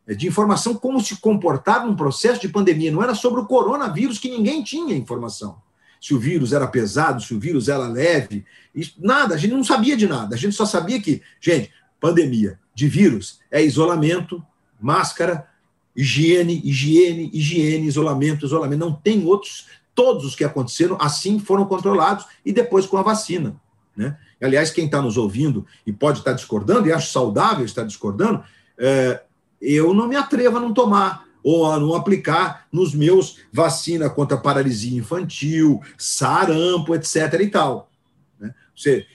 Speaker 3: é, de informação como se comportar num processo de pandemia. Não era sobre o coronavírus que ninguém tinha informação. Se o vírus era pesado, se o vírus era leve, isso, nada, a gente não sabia de nada. A gente só sabia que, gente, pandemia de vírus é isolamento, máscara, higiene, higiene, higiene, isolamento, isolamento. Não tem outros. Todos os que aconteceram assim foram controlados e depois com a vacina. Né? Aliás, quem está nos ouvindo e pode estar tá discordando, e acho saudável estar discordando, é, eu não me atrevo a não tomar ou a não aplicar nos meus vacina contra paralisia infantil, sarampo, etc. e tal. Né?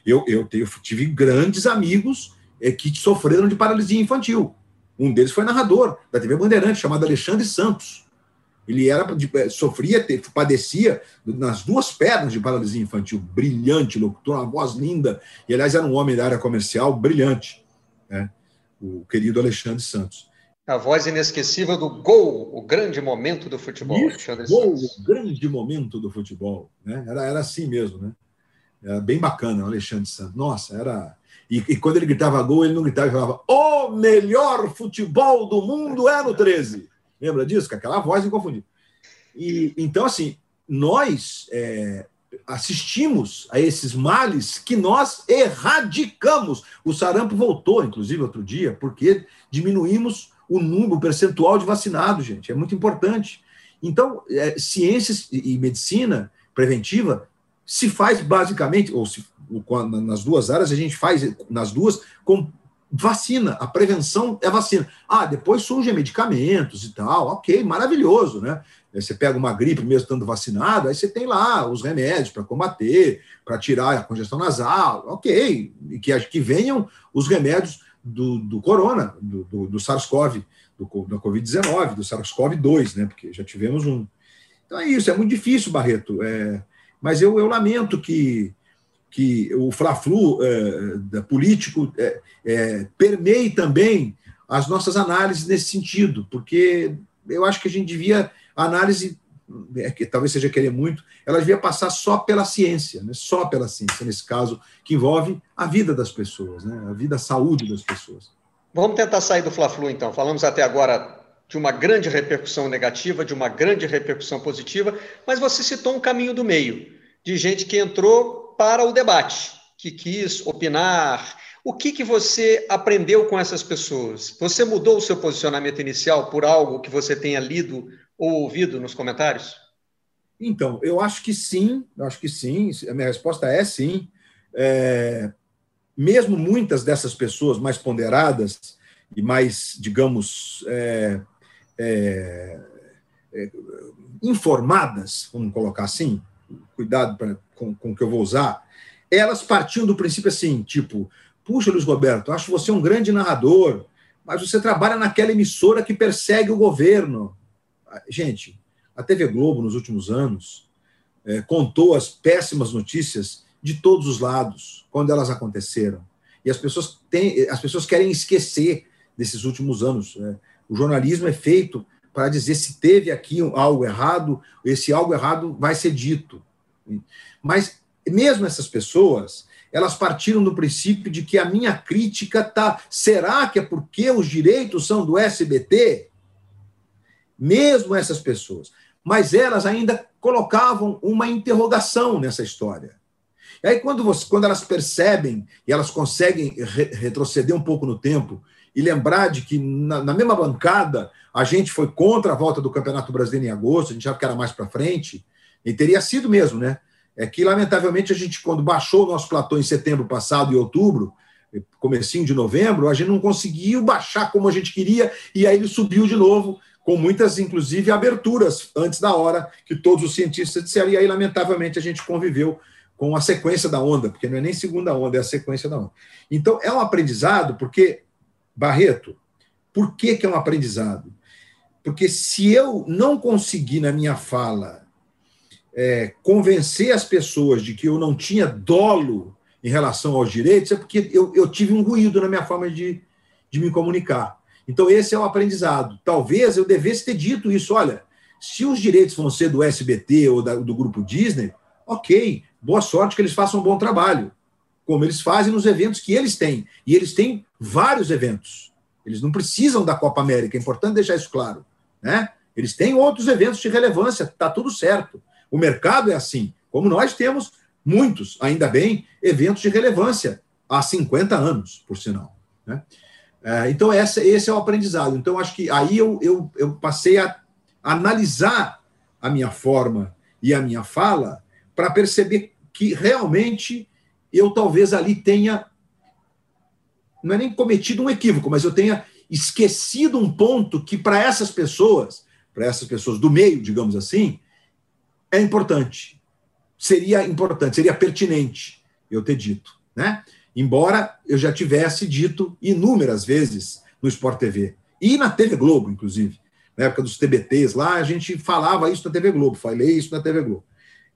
Speaker 3: Eu, eu, eu tive grandes amigos é, que sofreram de paralisia infantil. Um deles foi narrador da TV Bandeirante, chamado Alexandre Santos. Ele era é, sofria, padecia nas duas pernas de paralisia infantil, brilhante, locutor, uma voz linda. E, aliás, era um homem da área comercial brilhante, né? o querido Alexandre Santos.
Speaker 2: A voz inesquecível do gol, o grande momento do futebol.
Speaker 3: Isso, gol, o grande momento do futebol. Né? Era, era assim mesmo, né? Era bem bacana o Alexandre Santos. Nossa, era. E, e, quando ele gritava gol, ele não gritava, ele falava: O melhor futebol do mundo é no 13. Lembra disso? Com aquela voz inconfundível. E, então, assim, nós é, assistimos a esses males que nós erradicamos. O sarampo voltou, inclusive, outro dia, porque diminuímos o número, o percentual de vacinados, gente. É muito importante. Então, é, ciências e medicina preventiva se faz basicamente, ou se, nas duas áreas, a gente faz nas duas com vacina. A prevenção é vacina. Ah, depois surgem medicamentos e tal. Ok, maravilhoso, né? Você pega uma gripe mesmo estando vacinado, aí você tem lá os remédios para combater, para tirar a congestão nasal, ok. E que, que venham os remédios do, do corona, do, do, do SARS-CoV, da Covid-19, do SARS-CoV-2, né? Porque já tivemos um. Então é isso, é muito difícil, Barreto. É, mas eu, eu lamento que, que o Fla-Flu é, político é, é, permeie também as nossas análises nesse sentido, porque eu acho que a gente devia análise é, que talvez seja querer muito, ela devia passar só pela ciência, né? só pela ciência, nesse caso, que envolve a vida das pessoas, né? a vida, a saúde das pessoas.
Speaker 2: Vamos tentar sair do Fla-Flu, então. Falamos até agora de uma grande repercussão negativa, de uma grande repercussão positiva, mas você citou um caminho do meio, de gente que entrou para o debate, que quis opinar. O que, que você aprendeu com essas pessoas? Você mudou o seu posicionamento inicial por algo que você tenha lido ou ouvido nos comentários?
Speaker 3: Então, eu acho que sim, eu acho que sim, a minha resposta é sim. É, mesmo muitas dessas pessoas mais ponderadas e mais, digamos, é, é, é, informadas, vamos colocar assim, cuidado pra, com, com o que eu vou usar, elas partiam do princípio assim, tipo, puxa, Luiz Roberto, acho você um grande narrador, mas você trabalha naquela emissora que persegue o governo. Gente, a TV Globo, nos últimos anos, é, contou as péssimas notícias de todos os lados, quando elas aconteceram. E as pessoas, têm, as pessoas querem esquecer desses últimos anos. Né? O jornalismo é feito para dizer se teve aqui algo errado, esse algo errado vai ser dito. Mas mesmo essas pessoas, elas partiram do princípio de que a minha crítica tá, será que é porque os direitos são do SBT? Mesmo essas pessoas, mas elas ainda colocavam uma interrogação nessa história. E aí, quando, você, quando elas percebem e elas conseguem re retroceder um pouco no tempo e lembrar de que na, na, mesma bancada a gente foi contra a volta do Campeonato Brasileiro em agosto, a gente achava que era mais para frente, e teria sido mesmo, né? É que, lamentavelmente, a gente, quando baixou o nosso platô em setembro passado e outubro, comecinho de novembro, a gente não conseguiu baixar como a gente queria, e aí ele subiu de novo, com muitas, inclusive, aberturas antes da hora, que todos os cientistas disseram, e aí, lamentavelmente, a gente conviveu com a sequência da onda, porque não é nem segunda onda, é a sequência da onda. Então, é um aprendizado, porque, Barreto, por que, que é um aprendizado? Porque se eu não conseguir, na minha fala, é, convencer as pessoas de que eu não tinha dolo em relação aos direitos, é porque eu, eu tive um ruído na minha forma de, de me comunicar. Então, esse é o aprendizado. Talvez eu devesse ter dito isso: olha, se os direitos vão ser do SBT ou da, do grupo Disney, ok, boa sorte que eles façam um bom trabalho, como eles fazem nos eventos que eles têm. E eles têm vários eventos. Eles não precisam da Copa América, é importante deixar isso claro. Né? Eles têm outros eventos de relevância, está tudo certo. O mercado é assim, como nós temos muitos, ainda bem, eventos de relevância há 50 anos, por sinal. Né? É, então, essa, esse é o aprendizado. Então, acho que aí eu, eu, eu passei a analisar a minha forma e a minha fala para perceber que realmente eu talvez ali tenha, não é nem cometido um equívoco, mas eu tenha esquecido um ponto que para essas pessoas, para essas pessoas do meio, digamos assim, é importante. Seria importante, seria pertinente eu ter dito, né? Embora eu já tivesse dito inúmeras vezes no Sport TV e na TV Globo, inclusive, na época dos TBTs lá, a gente falava isso na TV Globo, falei isso na TV Globo.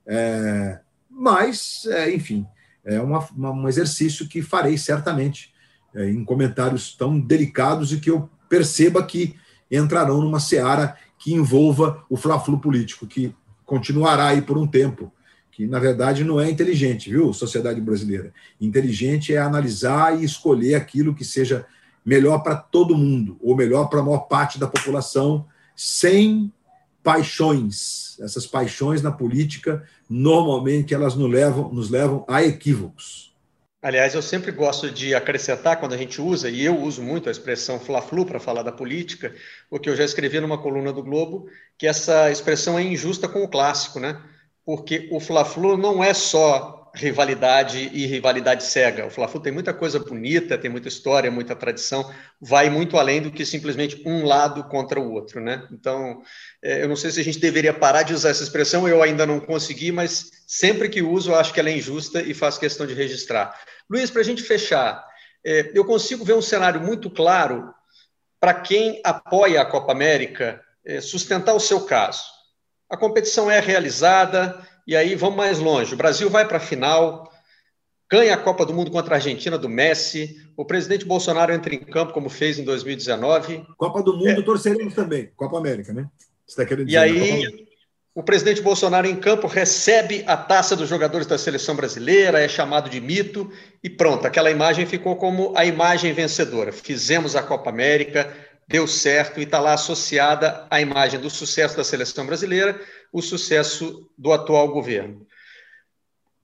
Speaker 3: É, mas, é, enfim, é uma, uma, um exercício que farei certamente é, em comentários tão delicados e que eu perceba que entrarão numa seara que envolva o fla-flu político, que continuará aí por um tempo, que na verdade não é inteligente, viu, sociedade brasileira? Inteligente é analisar e escolher aquilo que seja melhor para todo mundo, ou melhor para a maior parte da população, sem paixões. Essas paixões na política, normalmente, elas nos levam, nos levam a equívocos.
Speaker 2: Aliás, eu sempre gosto de acrescentar, quando a gente usa, e eu uso muito a expressão fla-flu para falar da política, porque eu já escrevi numa coluna do Globo que essa expressão é injusta com o clássico, né? Porque o fla-flu não é só rivalidade e rivalidade cega. O Fla-Flu tem muita coisa bonita, tem muita história, muita tradição, vai muito além do que simplesmente um lado contra o outro, né? Então, é, eu não sei se a gente deveria parar de usar essa expressão, eu ainda não consegui, mas sempre que uso, eu acho que ela é injusta e faço questão de registrar. Luiz, para a gente fechar, é, eu consigo ver um cenário muito claro para quem apoia a Copa América é, sustentar o seu caso. A competição é realizada, e aí vamos mais longe. O Brasil vai para a final, ganha a Copa do Mundo contra a Argentina do Messi. O presidente Bolsonaro entra em campo, como fez em 2019.
Speaker 3: Copa do Mundo é. torceremos também. Copa América, né?
Speaker 2: Você tá querendo dizer, e aí, o presidente Bolsonaro em campo recebe a taça dos jogadores da seleção brasileira, é chamado de mito e pronto, aquela imagem ficou como a imagem vencedora. Fizemos a Copa América, deu certo e está lá associada à imagem do sucesso da seleção brasileira, o sucesso do atual governo.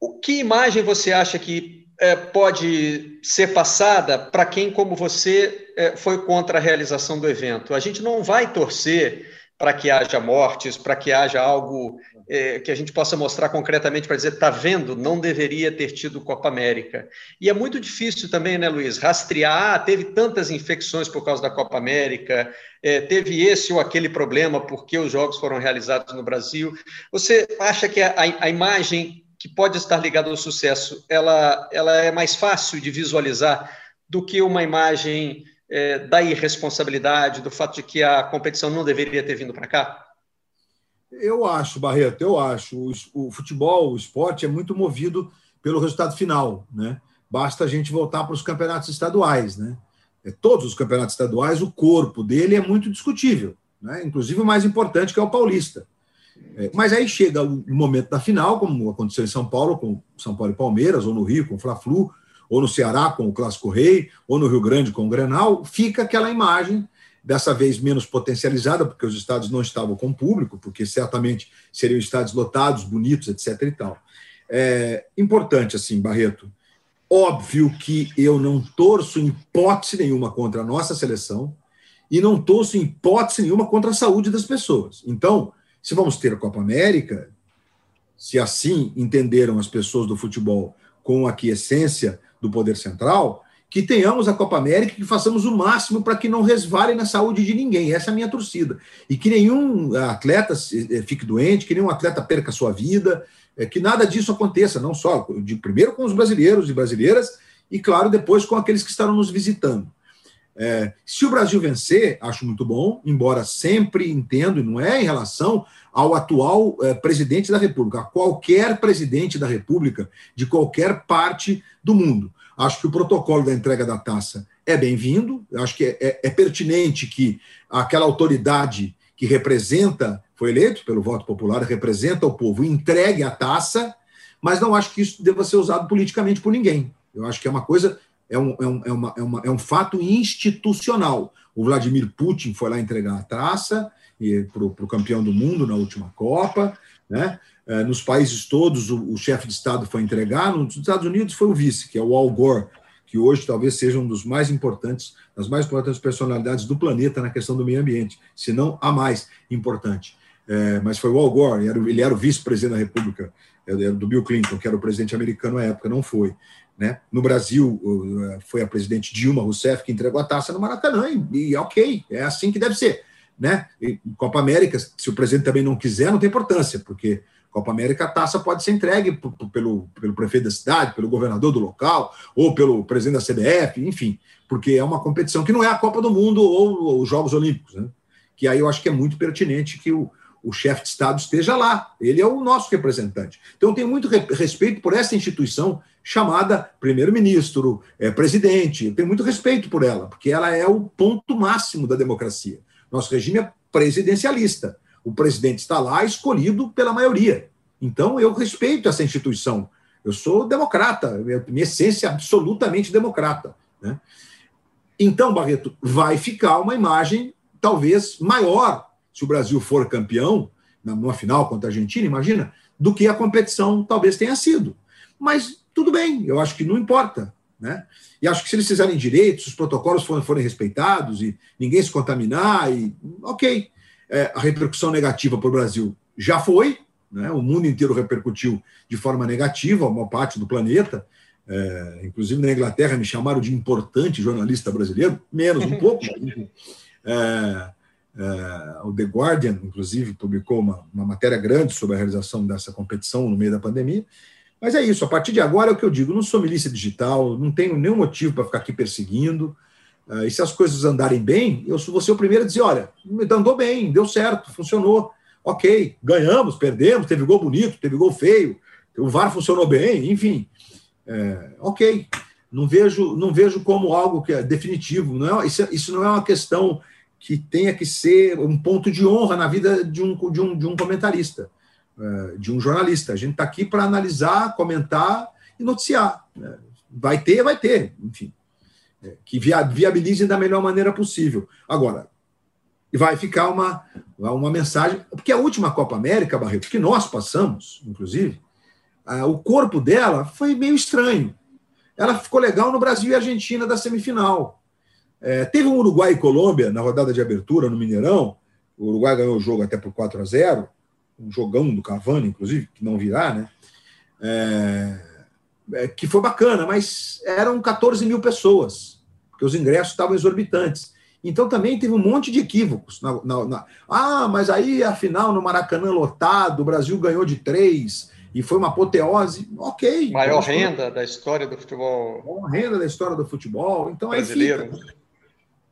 Speaker 2: O que imagem você acha que é, pode ser passada para quem, como você, é, foi contra a realização do evento? A gente não vai torcer para que haja mortes, para que haja algo é, que a gente possa mostrar concretamente para dizer, está vendo, não deveria ter tido Copa América. E é muito difícil também, né, Luiz, rastrear, ah, teve tantas infecções por causa da Copa América, é, teve esse ou aquele problema porque os jogos foram realizados no Brasil. Você acha que a, a imagem que pode estar ligada ao sucesso, ela, ela é mais fácil de visualizar do que uma imagem é, da irresponsabilidade, do fato de que a competição não deveria ter vindo para cá?
Speaker 3: Eu acho, Barreto, eu acho. O, o, futebol, o esporte é muito movido pelo resultado final, né? Basta a gente voltar para os campeonatos estaduais, né? É, todos os campeonatos estaduais, o corpo dele é muito discutível, né? Inclusive o mais importante que é o paulista. É, mas aí chega o momento da final, como aconteceu em São Paulo com São Paulo e Palmeiras, ou no Rio com o Fla-Flu, ou no Ceará com o Clássico Rei, ou no Rio Grande com o Grenal, fica aquela imagem, dessa vez menos potencializada, porque os estados não estavam com público, porque certamente seriam estádios lotados, bonitos, etc. e tal. É importante, assim, Barreto, óbvio que eu não torço em hipótese nenhuma contra a nossa seleção e não torço em hipótese nenhuma contra a saúde das pessoas. Então, se vamos ter a Copa América, se assim entenderam as pessoas do futebol com a aquiescência do poder central, que tenhamos a Copa América que façamos o máximo para que não resvale na saúde de ninguém. Essa é a minha torcida. E que nenhum atleta eh, fique doente, que nenhum atleta perca a sua vida, eh, que nada disso aconteça, não só de primeiro com os brasileiros e brasileiras, e claro, depois com aqueles que estarão nos visitando. É, se o Brasil vencer, acho muito bom, embora sempre entendo, e não é em relação ao atual é, presidente da República, a qualquer presidente da República de qualquer parte do mundo. Acho que o protocolo da entrega da taça é bem-vindo, acho que é, é, é pertinente que aquela autoridade que representa, foi eleito pelo voto popular, representa o povo, entregue a taça, mas não acho que isso deva ser usado politicamente por ninguém. Eu acho que é uma coisa é um, é um, é uma, é uma, é um fato institucional. O Vladimir Putin foi lá entregar a traça para o campeão do mundo na última Copa. Né? É, nos países todos, o, o chefe de Estado foi entregar. Nos Estados Unidos foi o vice, que é o Al Gore, que hoje talvez seja um dos mais importantes, das mais importantes personalidades do planeta na questão do meio ambiente, se não a mais importante. É, mas foi o Al Gore, ele era, era o vice-presidente da República é, do Bill Clinton, que era o presidente americano à época, não foi. Né? No Brasil, foi a presidente Dilma Rousseff que entregou a taça no Maracanã, e, e ok, é assim que deve ser. Né? E Copa América, se o presidente também não quiser, não tem importância, porque Copa América a taça pode ser entregue pelo, pelo prefeito da cidade, pelo governador do local, ou pelo presidente da CBF, enfim, porque é uma competição que não é a Copa do Mundo ou os Jogos Olímpicos. Né? Que aí eu acho que é muito pertinente que o, o chefe de Estado esteja lá. Ele é o nosso representante. Então, eu tenho muito respeito por essa instituição chamada primeiro-ministro, é, presidente. Eu tenho muito respeito por ela, porque ela é o ponto máximo da democracia. Nosso regime é presidencialista. O presidente está lá escolhido pela maioria. Então, eu respeito essa instituição. Eu sou democrata, minha essência é absolutamente democrata. Né? Então, Barreto, vai ficar uma imagem talvez maior se o Brasil for campeão, numa final contra a Argentina, imagina, do que a competição talvez tenha sido. Mas tudo bem, eu acho que não importa. Né? E acho que se eles fizerem direito, se os protocolos forem, forem respeitados e ninguém se contaminar, e ok. É, a repercussão negativa para o Brasil já foi, né? o mundo inteiro repercutiu de forma negativa, uma parte do planeta. É, inclusive na Inglaterra me chamaram de importante jornalista brasileiro, menos um pouco. é, é, o The Guardian, inclusive, publicou uma, uma matéria grande sobre a realização dessa competição no meio da pandemia. Mas é isso, a partir de agora é o que eu digo: não sou milícia digital, não tenho nenhum motivo para ficar aqui perseguindo. Uh, e se as coisas andarem bem, eu vou ser o primeiro a dizer: olha, andou bem, deu certo, funcionou. Ok, ganhamos, perdemos, teve gol bonito, teve gol feio, o VAR funcionou bem, enfim. É, ok. Não vejo, não vejo como algo que é definitivo. Não é, isso, isso não é uma questão que tenha que ser um ponto de honra na vida de um, de um, de um comentarista, é, de um jornalista. A gente está aqui para analisar, comentar e noticiar. Né? Vai ter, vai ter, enfim. É, que viabilizem da melhor maneira possível. Agora, vai ficar uma, uma mensagem, porque a última Copa América, Barreto, que nós passamos, inclusive, o corpo dela foi meio estranho. Ela ficou legal no Brasil e Argentina da semifinal. É, teve um Uruguai e Colômbia na rodada de abertura no Mineirão. O Uruguai ganhou o jogo até por 4 a 0 um jogão do Cavani, inclusive, que não virá, né? É, é, que foi bacana, mas eram 14 mil pessoas, porque os ingressos estavam exorbitantes. Então também teve um monte de equívocos. Na, na, na... Ah, mas aí afinal no Maracanã lotado, o Brasil ganhou de três e foi uma apoteose. Ok.
Speaker 2: Maior então, renda da história do futebol.
Speaker 3: Maior renda da história do futebol. Então brasileiro. aí fica.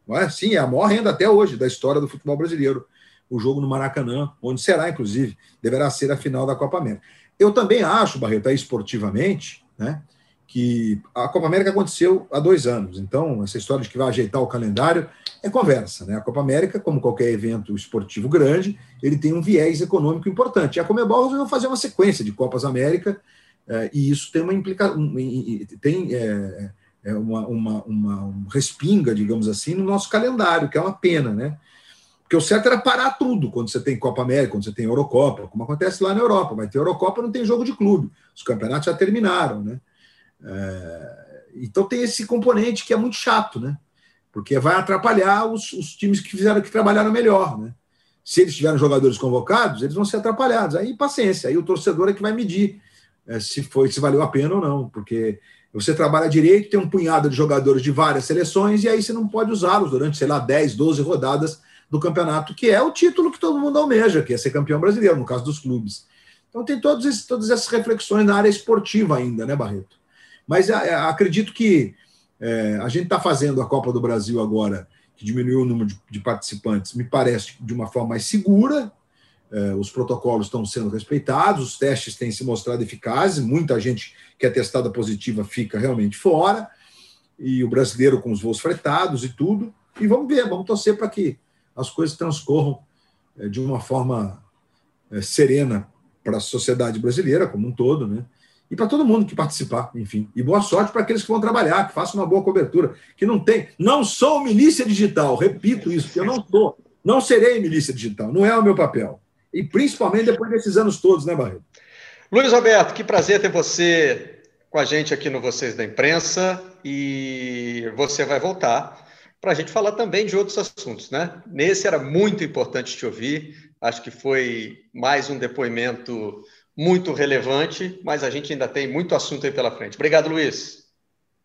Speaker 3: É? Sim, é a maior renda até hoje da história do futebol brasileiro. O jogo no Maracanã, onde será, inclusive, deverá ser a final da Copa América. Eu também acho, Barreto, esportivamente, né, que a Copa América aconteceu há dois anos. Então, essa história de que vai ajeitar o calendário é conversa. Né? A Copa América, como qualquer evento esportivo grande, ele tem um viés econômico importante. E a Comebol resolveu fazer uma sequência de Copas América, eh, e isso tem uma implicação. Tem. É, é uma, uma, uma um respinga, digamos assim, no nosso calendário, que é uma pena, né? Porque o certo era parar tudo quando você tem Copa América, quando você tem Eurocopa, como acontece lá na Europa. Vai ter Eurocopa, não tem jogo de clube. Os campeonatos já terminaram, né? É, então tem esse componente que é muito chato, né? Porque vai atrapalhar os, os times que fizeram que trabalharam melhor, né? Se eles tiverem jogadores convocados, eles vão ser atrapalhados. Aí paciência, aí o torcedor é que vai medir é, se foi, se valeu a pena ou não, porque você trabalha direito, tem um punhado de jogadores de várias seleções, e aí você não pode usá-los durante, sei lá, 10, 12 rodadas do campeonato, que é o título que todo mundo almeja, que é ser campeão brasileiro, no caso dos clubes. Então tem esses, todas essas reflexões na área esportiva ainda, né, Barreto? Mas é, acredito que é, a gente está fazendo a Copa do Brasil agora, que diminuiu o número de, de participantes, me parece de uma forma mais segura, é, os protocolos estão sendo respeitados, os testes têm se mostrado eficazes, muita gente que é testada positiva fica realmente fora, e o brasileiro com os voos fretados e tudo. E vamos ver, vamos torcer para que as coisas transcorram é, de uma forma é, serena para a sociedade brasileira como um todo, né? e para todo mundo que participar, enfim. E boa sorte para aqueles que vão trabalhar, que façam uma boa cobertura, que não tem. Não sou milícia digital, repito isso, eu não sou. Não serei milícia digital, não é o meu papel. E principalmente depois desses anos todos, né, Barreto?
Speaker 2: Luiz Roberto, que prazer ter você com a gente aqui no Vocês da Imprensa e você vai voltar para a gente falar também de outros assuntos, né? Nesse era muito importante te ouvir, acho que foi mais um depoimento muito relevante, mas a gente ainda tem muito assunto aí pela frente. Obrigado, Luiz.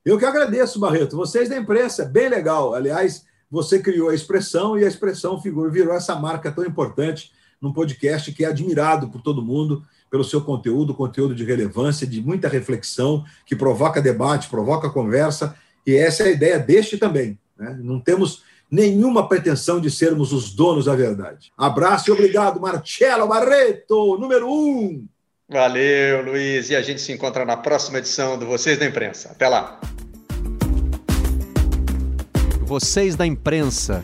Speaker 3: Eu que agradeço, Barreto. Vocês da imprensa, bem legal. Aliás, você criou a expressão e a expressão virou essa marca tão importante num podcast que é admirado por todo mundo pelo seu conteúdo, conteúdo de relevância, de muita reflexão, que provoca debate, provoca conversa, e essa é a ideia deste também. Né? Não temos nenhuma pretensão de sermos os donos da verdade. Abraço e obrigado, Marcelo Barreto, número um.
Speaker 2: Valeu, Luiz. E a gente se encontra na próxima edição do Vocês da Imprensa. Até lá. Vocês da Imprensa.